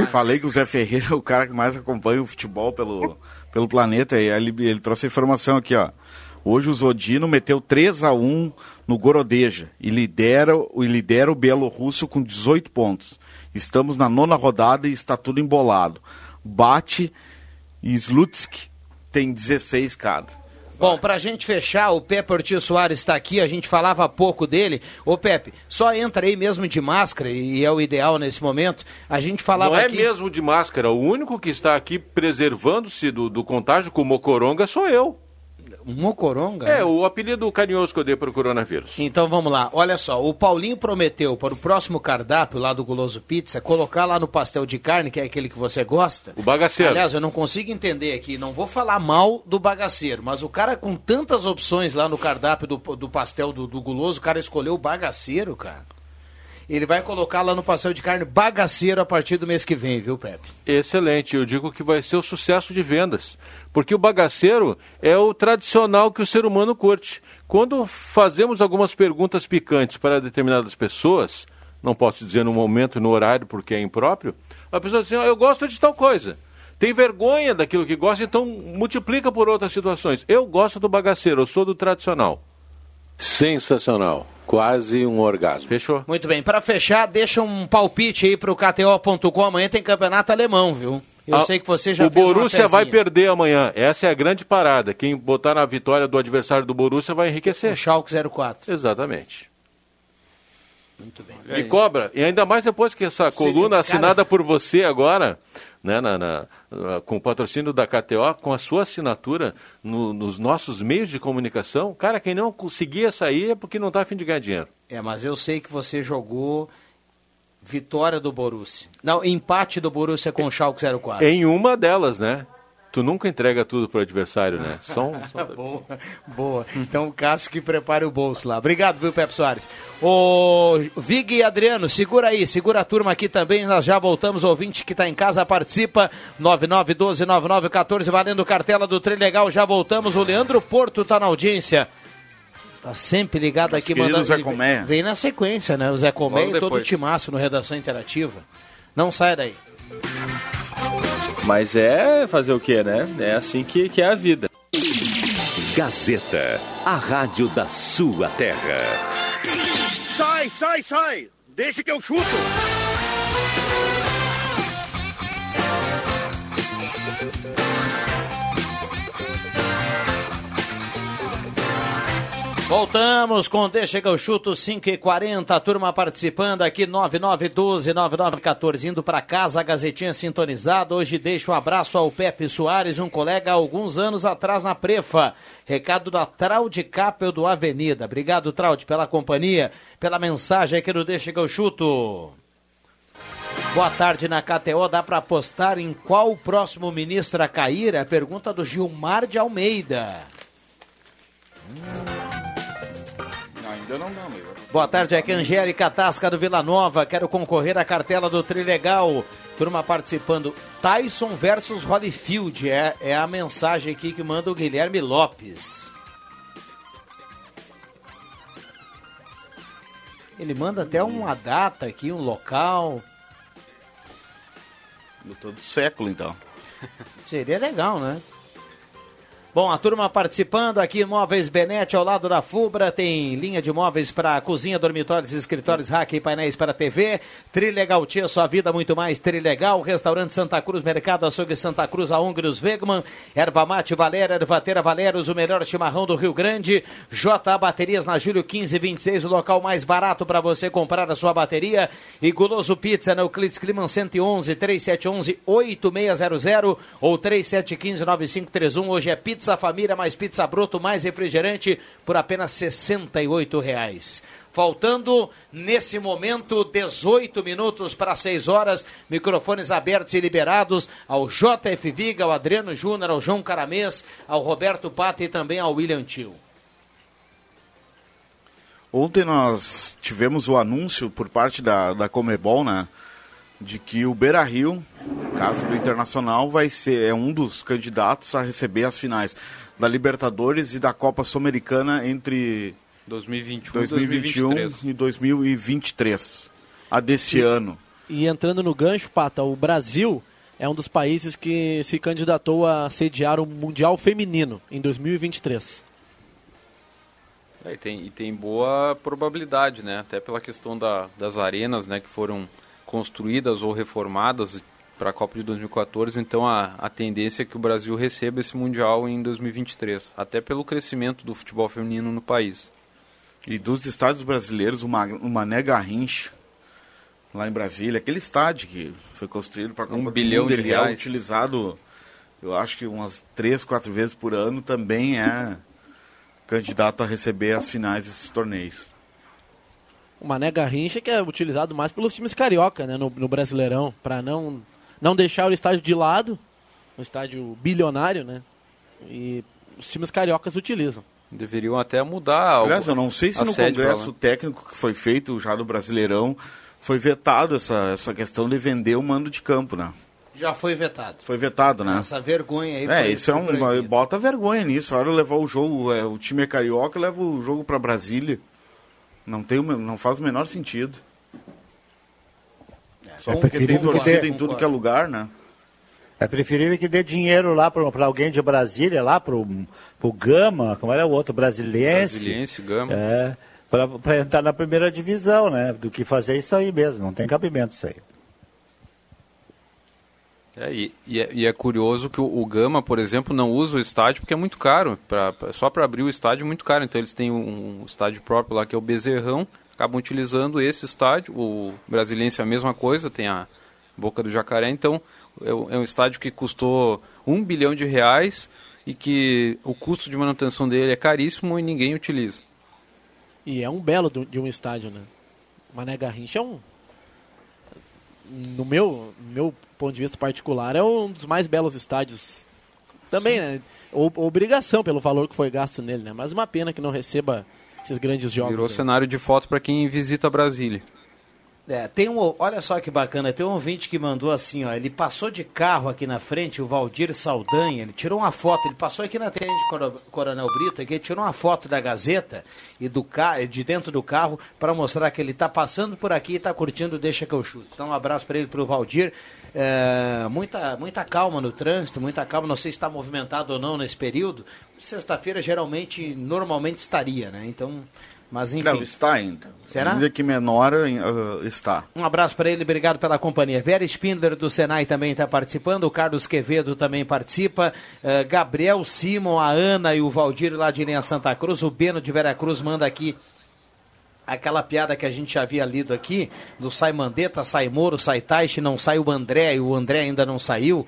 Falei que o Zé Ferreira é o cara que mais acompanha o futebol pelo, pelo planeta. E ele, ele trouxe a informação aqui, ó. Hoje o Zodino meteu 3 a 1 no Gorodeja e lidera, e lidera o Bielorrusso com 18 pontos. Estamos na nona rodada e está tudo embolado. Bate e Slutsk tem 16 cada. Bom, pra gente fechar, o Pepe Ortiz Soares está aqui, a gente falava há pouco dele. Ô Pepe, só entra aí mesmo de máscara, e é o ideal nesse momento. A gente falava Não é aqui... mesmo de máscara. O único que está aqui preservando-se do, do contágio com o Mocoronga sou eu. Mocoronga? É, o apelido carinhoso que eu dei para o coronavírus. Então vamos lá, olha só, o Paulinho prometeu para o próximo cardápio lá do Guloso Pizza colocar lá no pastel de carne, que é aquele que você gosta. O bagaceiro. Aliás, eu não consigo entender aqui, não vou falar mal do bagaceiro, mas o cara com tantas opções lá no cardápio do, do pastel do, do Guloso, o cara escolheu o bagaceiro, cara. Ele vai colocar lá no pastel de carne bagaceiro a partir do mês que vem, viu, Pepe? Excelente, eu digo que vai ser o sucesso de vendas. Porque o bagaceiro é o tradicional que o ser humano curte. Quando fazemos algumas perguntas picantes para determinadas pessoas, não posso dizer no momento e no horário porque é impróprio, a pessoa diz assim, "Ó, eu gosto de tal coisa. Tem vergonha daquilo que gosta, então multiplica por outras situações. Eu gosto do bagaceiro, eu sou do tradicional. Sensacional. Quase um orgasmo. Fechou. Muito bem, para fechar, deixa um palpite aí pro KTO.com, amanhã tem campeonato alemão, viu? Eu Ah, sei que você já O Borussia vai perder amanhã. Essa é a grande parada. Quem botar na vitória do adversário do Borussia vai enriquecer. O Schalke 04. Exatamente. Muito bem. Me cobra. E ainda mais depois que essa coluna cara- assinada por você agora, né, na, na- com o patrocínio da KTO, com a sua assinatura no- nos nossos meios de comunicação, cara, quem não conseguia sair é porque não está a fim de ganhar dinheiro. É, mas eu sei que você jogou vitória do Borussia. Não, empate do Borussia com o Schalke 04. Em uma delas, né? Tu nunca entrega tudo pro adversário, né? Só um- só- boa, boa. Então o Cássio que prepare o bolso lá. Obrigado, viu, Pepe Soares. Ô, Vig e Adriano, segura aí, segura a turma aqui também. Nós já voltamos. Ouvinte que está em casa participa. 9912-9914, valendo cartela do Trem Legal. Já voltamos. O Leandro Porto está na audiência. Tá sempre ligado aqui, mandando. Zé Colmeia. Vem na sequência, né? O Zé Colmeia e todo o timaço no Redação Interativa. Não sai daí. Mas é fazer o quê, né? É assim que, que é a vida. Gazeta, a rádio da sua terra. Sai, sai, sai! Deixa que eu chuto! Voltamos com Deixa que eu chuto 5 e 40 a turma participando aqui 9912 9914 indo para casa, a Gazetinha sintonizada. Hoje deixo um abraço ao Pepe Soares, um colega há alguns anos atrás na Prefa. Recado da Traude Capel do Avenida. Obrigado, Traude, pela companhia, pela mensagem aqui no Deixa que eu chuto. Boa tarde na KTO. Dá para apostar em qual o próximo ministro a cair? É a pergunta do Gilmar de Almeida. Hum. Não dá, amigo. Boa tarde, aqui é Angélica Tasca do Vila Nova. Quero concorrer à cartela do Trilegal. Turma participando. Tyson versus Holyfield. É, é a mensagem aqui que manda o Guilherme Lopes. Ele manda até uma data aqui, um local. Lutou do século, então. Seria legal, né? Bom, a turma participando aqui, Móveis Benete, ao lado da Fubra, tem linha de móveis para cozinha, dormitórios, escritórios, rack e painéis para TV. Trilegal Tia, sua vida muito mais Trilegal. Restaurante Santa Cruz, Mercado Açougue Santa Cruz, a Húngaros Wegman. Erva Mate Valéria, Ervateira Valérios, o melhor chimarrão do Rio Grande. J Baterias na Júlio 1526, o local mais barato para você comprar a sua bateria. E Guloso Pizza na Euclides Climan 111, 3711 8600 ou 3715 9531. Hoje é pizza família, mais pizza broto, mais refrigerante por apenas 68 reais. Faltando, nesse momento, 18 minutos para 6 horas, microfones abertos e liberados ao JF Viga, ao Adriano Júnior, ao João Caramês, ao Roberto Pata e também ao William Tio. Ontem nós tivemos o anúncio por parte da, da Comebol, né? De que o Beira Rio, caso do Internacional, vai ser é um dos candidatos a receber as finais da Libertadores e da Copa Sul-Americana entre 2021, 2021 2023. e 2023. A desse E- ano. E entrando no gancho, Pata, o Brasil é um dos países que se candidatou a sediar o Mundial Feminino em 2023. É, e, tem, e tem boa probabilidade, né? Até pela questão da, das arenas, né? Que foram construídas ou reformadas para a Copa de 2014. Então a, a tendência é que o Brasil receba esse Mundial em 2023. Até pelo crescimento do futebol feminino no país. E dos estádios brasileiros, o Ma- o Mané Garrincha, lá em Brasília, aquele estádio que foi construído para a Copa do bilhão Mundo, de ele é reais. utilizado, eu acho que umas três, quatro vezes por ano, também é candidato a receber as finais desses torneios. O Mané Garrincha que é utilizado mais pelos times carioca, né, no, no Brasileirão, para não não deixar o estádio de lado, um estádio bilionário, né? E os times cariocas utilizam. Deveriam até mudar. Aliás, eu não sei se no congresso técnico que foi feito já do Brasileirão foi vetado essa, essa questão de vender o mando de campo, né? Já foi vetado. Foi vetado, né? Essa vergonha aí É, foi- isso é um. proibido. Bota vergonha nisso. A hora de levar o jogo, é, o time é carioca, leva o jogo pra Brasília. Não, tem, não faz o menor sentido. Só É porque tem preferível que torcida dê- em tudo que é lugar, né? É preferível que dê dinheiro lá para alguém de Brasília, lá pro, pro Gama, como era o outro, Brasiliense. Brasiliense, Gama. É, para entrar na primeira divisão, né? Do que fazer isso aí mesmo, não tem cabimento isso aí. É, e, e é, e é curioso que o, o Gama, por exemplo, não usa o estádio porque é muito caro. Pra, pra- só para abrir o estádio é muito caro. Então eles têm um, um estádio próprio lá que é o Bezerrão, acabam utilizando esse estádio. O Brasiliense é a mesma coisa, tem a Boca do Jacaré. Então é, um- é um estádio que custou um bilhão de reais e que o custo de manutenção dele é caríssimo e ninguém utiliza. E é um belo de um estádio, né? Mané Garrincha é um. No meu, meu ponto de vista particular, é um dos mais belos estádios. Também, né? O- obrigação pelo valor que foi gasto nele, né? Mas uma pena que não receba esses grandes jogos. Virou aí. cenário de foto para quem visita Brasília. É, tem um, olha só que bacana, tem um ouvinte que mandou assim, ó, ele passou de carro aqui na frente, o Valdir Saldanha, ele tirou uma foto, ele passou aqui na tenda de Coro- Coronel Brito, aqui, ele tirou uma foto da Gazeta e do de dentro do carro para mostrar que ele está passando por aqui e está curtindo Deixa que eu chuto. Então um abraço para ele, para o Valdir. É, muita, muita calma no trânsito, muita calma, não sei se está movimentado ou não nesse período. Sexta-feira geralmente, normalmente estaria, né? Então, mas enfim. Não, está ainda. Será? Ainda que menor, ah, está. Um abraço para ele, obrigado pela companhia. Vera Spindler do Senai também está participando, o Carlos Quevedo também participa, eh, Gabriel Simon, a Ana e o Valdir lá de Linha Santa Cruz, o Beno de Veracruz manda aqui aquela piada que a gente já havia lido aqui, do sai Mandetta, sai Moro, sai Taixe, não sai o André, e o André ainda não saiu.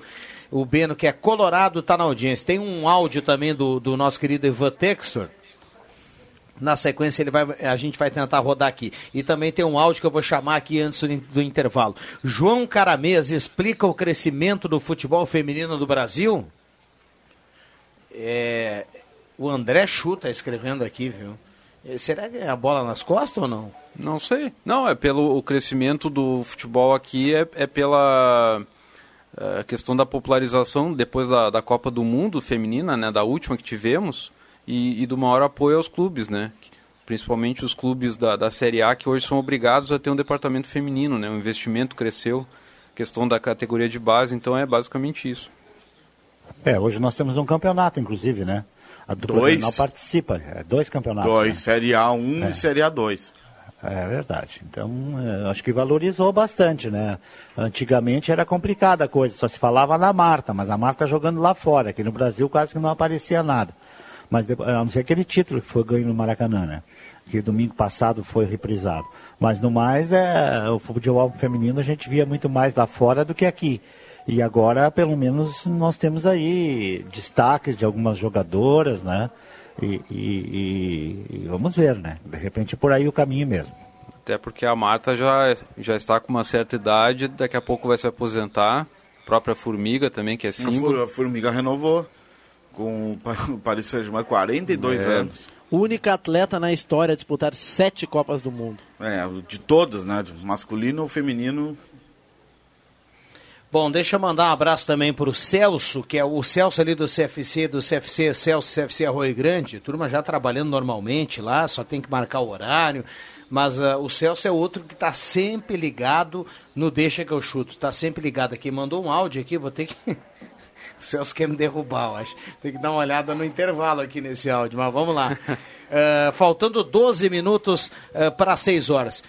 O Beno, que é colorado, está na audiência. Tem um áudio também do, do nosso querido Ivan Textor, na sequência, ele vai, a gente vai tentar rodar aqui. E também tem um áudio que eu vou chamar aqui antes do, in- do intervalo. João Caramês explica o crescimento do futebol feminino do Brasil? É, o André Chu está escrevendo aqui, viu? Eh, Será que é a bola nas costas ou não? Não sei. Não, é pelo o crescimento do futebol aqui, é, é pela eh, questão da popularização depois da, da Copa do Mundo feminina, né, da última que tivemos, e, e do maior apoio aos clubes, né? Principalmente os clubes da, da Série A que hoje são obrigados a ter um departamento feminino, né? O investimento cresceu, questão da categoria de base, então é basicamente isso. É, hoje nós temos um campeonato, inclusive, né? A dupla Dois. Grenal participa, é, dois campeonatos. Dois, né? Série A1 É. e Série A2. É verdade. Então, é, acho que valorizou bastante, né? Antigamente era complicada a coisa, só se falava na Marta, mas a Marta jogando lá fora, aqui no Brasil quase que não aparecia nada. Mas a não ser aquele título que foi ganho no Maracanã, né? Que domingo passado foi reprisado. Mas no mais, é, o futebol feminino a gente via muito mais lá fora do que aqui. E agora, pelo menos, nós temos aí destaques de algumas jogadoras, né? E, e- e- e vamos ver, né? De repente por aí o caminho mesmo. Até porque a Marta já, já está com uma certa idade, daqui a pouco vai se aposentar. A própria Formiga também, que é símbolo. A Formiga renovou com o Pa- o Paris Saint-Germain 42 É. anos. Única atleta na história a disputar sete Copas do Mundo. É, de todos, né? De masculino ou feminino. Bom, deixa eu mandar um abraço também para o Celso, que é o Celso ali do CFC, do CFC Celso, CFC Arroio Grande. Turma já trabalhando normalmente lá, só tem que marcar o horário. Mas ah, o Celso é outro que está sempre ligado no Deixa que eu chuto. Está sempre ligado aqui. Mandou um áudio aqui, vou ter que. O Celso quer me derrubar, eu acho. Tem que dar uma olhada no intervalo aqui nesse áudio, mas vamos lá. Ah, faltando 12 minutos para 6 horas.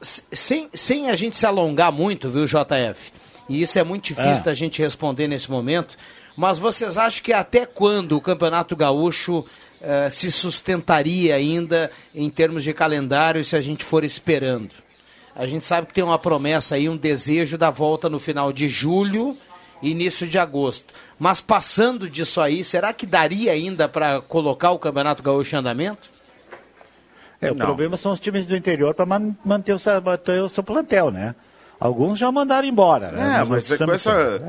Sem, sem a gente se alongar muito, viu, JF? E isso é muito difícil Ah. da gente responder nesse momento. Mas vocês acham que até quando o Campeonato Gaúcho eh, se sustentaria ainda em termos de calendário se a gente for esperando? A gente sabe que tem uma promessa aí, um desejo da volta no final de julho e início de agosto. Mas passando disso aí, será que daria ainda para colocar o Campeonato Gaúcho em andamento? É, o Não. problema são os times do interior para manter, o seu- manter o seu plantel, né? Alguns já mandaram embora, né? É, Nós mas é com essa,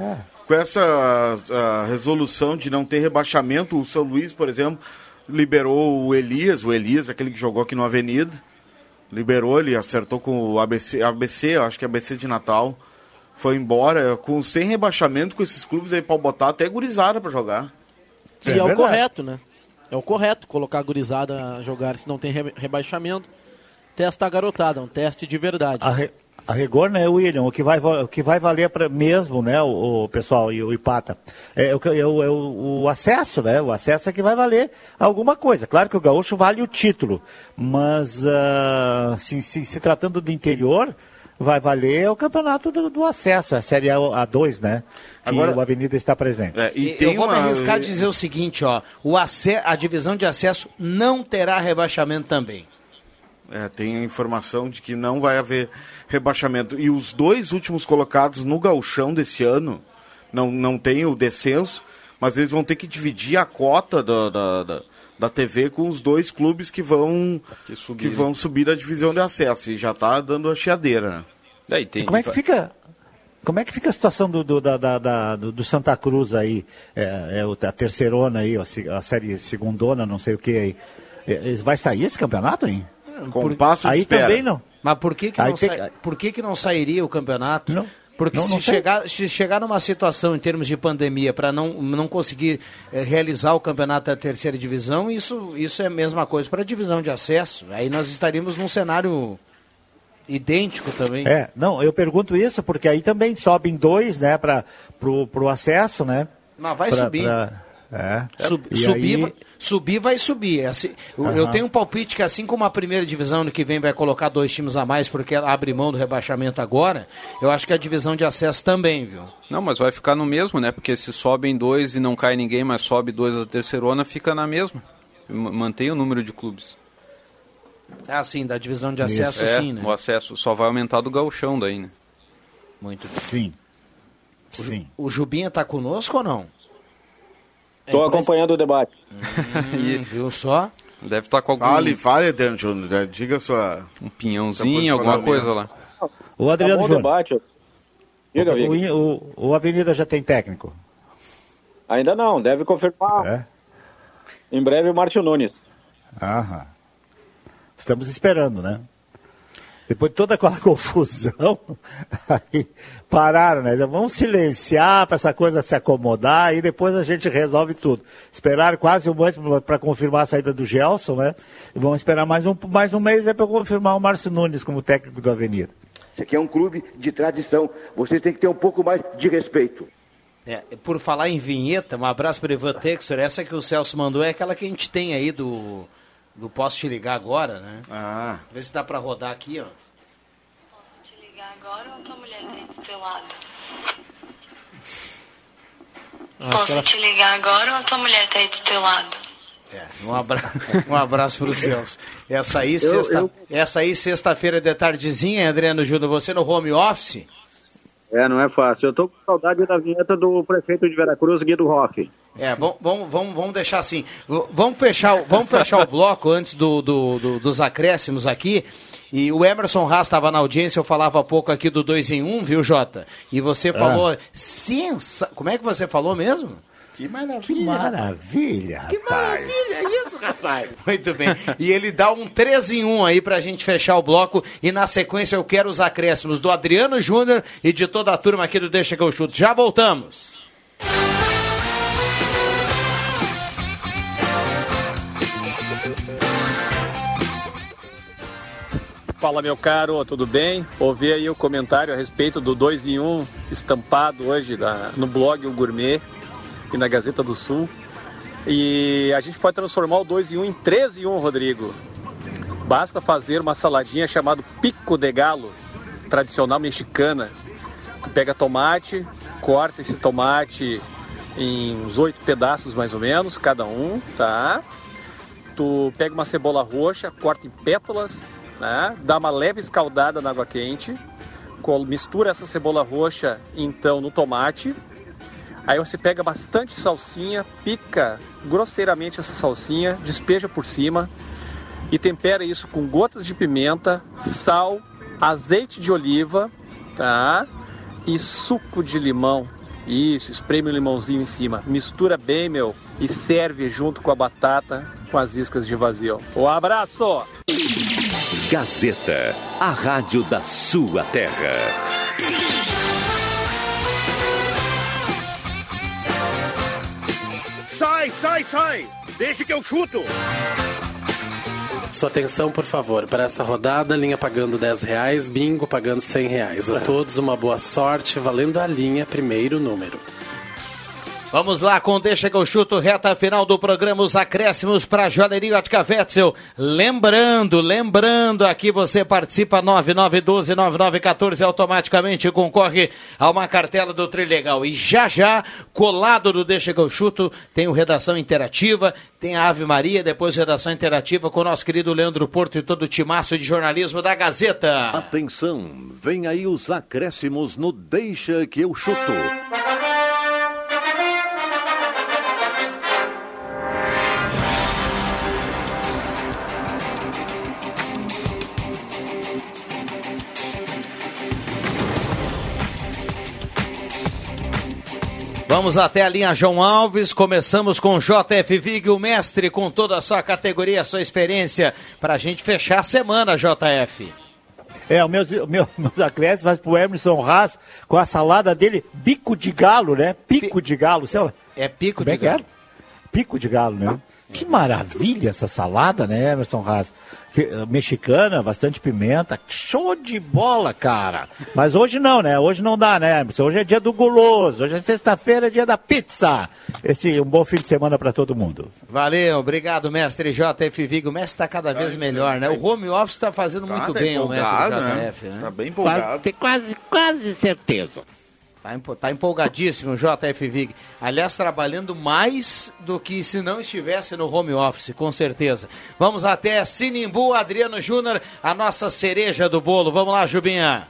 com essa ah, resolução de não ter rebaixamento, o São Luís, por exemplo, liberou o Elias, o Elias, aquele que jogou aqui no Avenida, liberou, ele acertou com o ABC, ABC, acho que é ABC de Natal, foi embora, com sem rebaixamento com esses clubes aí pra botar até gurizada pra jogar. E é, o correto, né? É o correto colocar a gurizada a jogar se não tem re- rebaixamento. Testa a garotada, um teste de verdade. A, re- a rigor, né, William, o que vai, va- o que vai valer pra, mesmo, né, o, o pessoal e o Ipata, é, o, que- é o, é o- o acesso, né, o acesso é que vai valer alguma coisa. Claro que o gaúcho vale o título, mas ah, se, se, se tratando do interior, vai valer o campeonato do, do acesso, a Série A- A2, né, que Agora- o Avenida está presente. eu vou me arriscar a dizer o seguinte, ó, o a divisão de acesso não terá rebaixamento também. É, tem a informação de que não vai haver rebaixamento. E os dois últimos colocados no gauchão desse ano, não, não tem o descenso, mas eles vão ter que dividir a cota da, da, da, da TV com os dois clubes que vão, que, subiram. vão subir da divisão de acesso. E já está dando a chiadeira, né? Daí tem, Como é que fica? Como é que fica a situação do, do, da, da- da- do, do Santa Cruz aí? É, é o- a terceirona aí, a, a série segundona, não sei o que aí. É, é, vai sair esse campeonato, hein? Com um passo de aí espera. também não. Mas por que, que, Aí não, tem sa- por que, que não sairia o campeonato? Porque não, se, não chegar, se chegar numa situação em termos de pandemia para não, não conseguir eh, realizar o campeonato da terceira divisão, isso, isso é a mesma coisa para a divisão de acesso. Aí nós estaríamos num cenário idêntico também. É, não, eu pergunto isso porque aí também sobem dois, né, para pro, pro acesso, né? Mas vai Pra- subir. pra- é. Sub- subir, aí- vai- subir vai subir. É assim, o- Eu tenho um palpite que assim como a primeira divisão no que vem vai colocar dois times a mais porque ela abre mão do rebaixamento agora, eu acho que a divisão de acesso também, viu? Não, mas vai ficar no mesmo, né? Porque se sobem dois e não cai ninguém, mas sobe dois da terceirona, fica na mesma. Mantém o número de clubes. É assim, da divisão de acesso é, sim, né? O acesso só vai aumentar do gauchão daí, né? Muito bem. Sim. O, Sim. o Jubinha tá conosco ou não? Estou acompanhando o debate. Hum, viu só? Deve estar com algum... Fale, fale, Adriano Júnior. né? Diga sua... Um pinhãozinho, alguma coisa lá. O Adriano Tá Júnior. debate. Diga, o, o, o Avenida já tem técnico. Ainda não, deve confirmar. É? Em breve o Márcio Nunes. Aham. Estamos esperando, né? Depois de toda aquela confusão, aí pararam, né? Vamos silenciar para essa coisa se acomodar e depois a gente resolve tudo. Esperaram quase um mês para confirmar a saída do Gelson, né? E vamos esperar mais um, mais um mês para confirmar o Márcio Nunes como técnico do Avenida. Isso aqui é um clube de tradição. Vocês têm que ter um pouco mais de respeito. É, por falar em vinheta, um abraço para o Ivan Texor. Essa que o Celso mandou é aquela que a gente tem aí do, do Posso Te Ligar Agora, né? Ah. Vê se dá para rodar aqui, ó. Posso te ligar agora ou tua mulher tá aí do teu lado? Ah, Posso aquela- te ligar agora ou tua mulher tá aí do teu lado? É, um, abra... um abraço para o Celso. Essa aí, sexta... eu- Essa aí, sexta-feira de tardezinha, Adriano Júnior, você no home office? É, não é fácil. Eu tô com saudade da vinheta do prefeito de Veracruz, Guido Hoff. É, vamos, vamos, vamos, vamos deixar assim. Vamos fechar, o- vamos fechar o bloco antes do, do- do- dos acréscimos aqui. E o Emerson Haas estava na audiência, eu falava há pouco aqui do 2 em 1, um, viu, Jota? E você falou. Sensa... Como é que você falou mesmo? Que maravilha. Que maravilha, Que rapaz. maravilha, é isso, rapaz. Muito bem. E ele dá um 3 em 1 aí pra gente fechar o bloco. E na sequência eu quero os acréscimos do Adriano Júnior e de toda a turma aqui do Deixa que eu chuto. Já voltamos. Fala, meu caro, tudo bem? Ouvi aí o comentário a respeito do 2 em 1 um estampado hoje na- no blog O Gourmet e na Gazeta do Sul. E a gente pode transformar o 2 em 1 um em 3 em 1, um, Rodrigo. Basta fazer uma saladinha chamada pico de galo, tradicional mexicana. Tu pega tomate, corta esse tomate em uns oito pedaços mais ou menos, cada um, tá? Tu pega uma cebola roxa, corta em pétalas, né? Dá uma leve escaldada na água quente, mistura essa cebola roxa então no tomate. Aí você pega bastante salsinha, pica grosseiramente essa salsinha, despeja por cima e tempera isso com gotas de pimenta, sal, azeite de oliva, tá? E suco de limão. Isso, espreme o limãozinho em cima. Mistura bem, meu, e serve junto com a batata com as iscas de vazio. Um abraço! Gazeta, a rádio da sua terra. Sai, sai, sai! Deixa que eu chuto! Sua atenção, por favor, para essa rodada, linha pagando 10 reais, bingo pagando 100 reais. A todos uma boa sorte, valendo a linha, primeiro número. Vamos lá com Deixa que eu chuto, reta final do programa, os acréscimos para Joalheria Ótica Wetzel. Lembrando, lembrando, aqui você participa 9912-9914, automaticamente concorre a uma cartela do Trilegal. E já já, colado do Deixa que eu chuto, tem o Redação Interativa, tem a Ave Maria, depois Redação Interativa com o nosso querido Leandro Porto e todo o timaço de jornalismo da Gazeta. Atenção, vem aí os acréscimos no Deixa que eu chuto. Vamos até a linha João Alves. Começamos com JF Vig, o mestre, com toda a sua categoria, a sua experiência, para a gente fechar a semana, JF. É, o meus, o meu, meus acréscimos vai pro Emerson Haas com a salada dele, bico de galo, né? Pico de galo, sei lá. É pico Como é de é? galo. Pico de galo, né? Que maravilha essa salada, né, Emerson Haas? Eh, mexicana, bastante pimenta, show de bola, cara. Mas hoje não, né? Hoje não dá, né, Emerson? Hoje é dia do guloso, hoje é sexta-feira, é dia da pizza. Esse um bom fim de semana para todo mundo. Valeu, obrigado, mestre JF Vig. O mestre está cada vez melhor, né? O home office está fazendo Tá, muito tá bem, o mestre empolgado, JF, né? né? Tá bem empolgado. Tem quase, quase certeza. Tá, tá empolgadíssimo JF Vig. Aliás, trabalhando mais do que se não estivesse no home office, com certeza. Vamos até Sinimbu, Adriano Júnior, a nossa cereja do bolo. Vamos lá, Jubinha.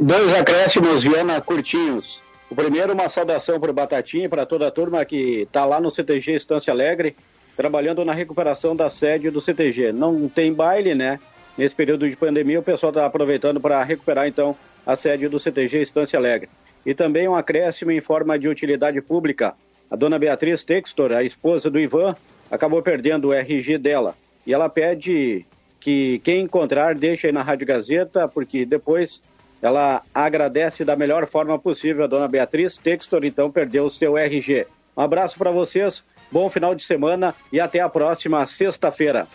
Dois acréscimos, Viana curtinhos. O primeiro, uma saudação para o Batatinha e para toda a turma que está lá no CTG Estância Alegre, trabalhando na recuperação da sede do CTG. Não tem baile, né? Nesse período de pandemia, o pessoal está aproveitando para recuperar, então, a sede do CTG Estância Alegre. E também um acréscimo em forma de utilidade pública. A dona Beatriz Textor, a esposa do Ivan, acabou perdendo o RG dela. E ela pede que quem encontrar deixa aí na Rádio Gazeta, porque depois ela agradece da melhor forma possível a dona Beatriz Textor, então perdeu o seu RG. Um abraço para vocês, bom final de semana e até a próxima sexta-feira.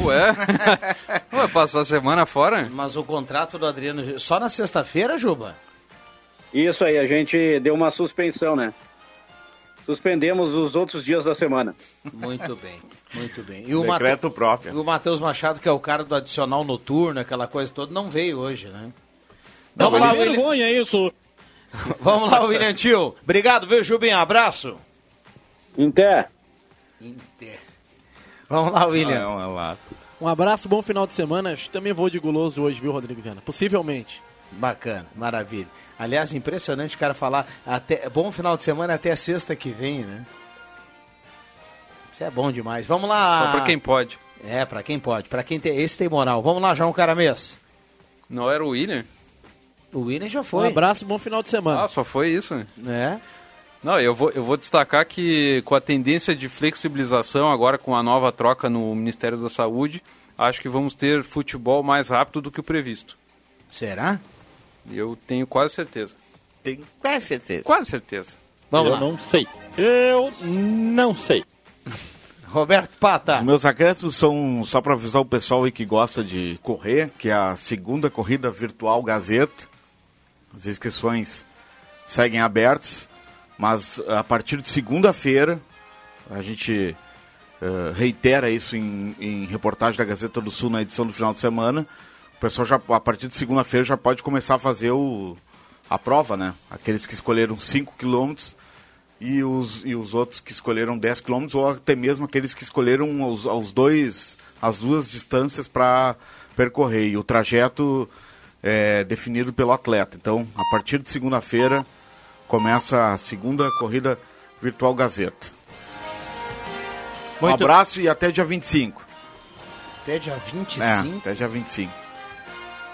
Ué? Vai passar a semana fora? Mas o contrato do Adriano. Só na sexta-feira, Juba? Isso aí, a gente deu uma suspensão, né? Suspendemos os outros dias da semana. Muito bem, muito bem. E Decreto Mate- próprio. E o Matheus Machado, que é o cara do adicional noturno, aquela coisa toda, não veio hoje, né? Não, Vamos lá, que William. vergonha isso. Vamos lá, William Tio. Obrigado, viu, Jubinho? Abraço. Inter. Vamos lá, William. Não, é lá. Um abraço, bom final de semana. Acho que Também vou de guloso hoje, viu, Rodrigo Viana? Possivelmente. Bacana, maravilha. Aliás, impressionante o cara falar até bom final de semana até sexta que vem, né? Isso é bom demais. Vamos lá. Só pra quem pode. É, pra quem pode. Pra quem tem. Esse tem moral. Vamos lá, João Caramês. Não era o William? O William já Um foi. abraço, bom final de semana. Ah, só foi isso? É. Não, eu vou, eu vou destacar que com a tendência de flexibilização agora com a nova troca no Ministério da Saúde, acho que vamos ter futebol mais rápido do que o previsto. Será? Eu tenho quase certeza. Tenho quase certeza. Quase certeza. Vamos eu lá. não sei. Eu não sei. Roberto Pata. Os meus acréscimos são só para avisar o pessoal aí que gosta de correr, que é a segunda corrida virtual Gazeta. As inscrições seguem abertas, mas a partir de segunda-feira, a gente eh, reitera isso em, em reportagem da Gazeta do Sul na edição do final de semana. O pessoal já, a partir de segunda-feira já pode começar a fazer o, a prova, né? Aqueles que escolheram 5 quilômetros e os, e os outros que escolheram 10 quilômetros, ou até mesmo aqueles que escolheram os, os dois, as duas distâncias para percorrer. E o trajeto é definido pelo atleta. Então, a partir de segunda-feira, começa a segunda corrida virtual Gazeta. Um Muito- abraço e até dia 25. Até dia 25. É, até dia 25.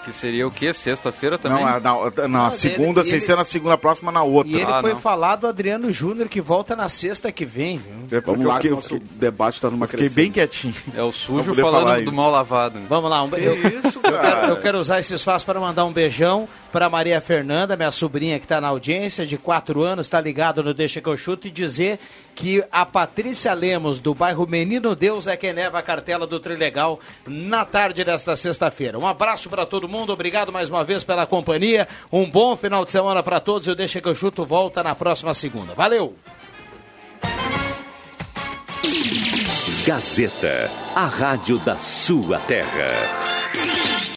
Que seria o quê? Sexta-feira também? Não, a- na, na Não, segunda, ele- sem ele- ser na segunda próxima, na outra. E ele Ah, foi não. falar do Adriano Júnior que volta na sexta que vem, viu? É Vamos lá, que fiquei, o nosso debate está numa fiquei crescente. bem quietinho. É o sujo falando do mal lavado. né? Vamos lá, um eu, isso, eu, quero, cara? eu quero usar esse espaço para mandar um beijão para Maria Fernanda, minha sobrinha que está na audiência, de 4 anos, está ligado no Deixa que eu chuto, e dizer que a Patrícia Lemos, do bairro Menino Deus, é quem leva a cartela do Trilegal na tarde desta sexta-feira. Um abraço para todo mundo, obrigado mais uma vez pela companhia, um bom final de semana para todos e o Deixa que eu chuto volta na próxima segunda. Valeu! Gazeta, a rádio da sua terra.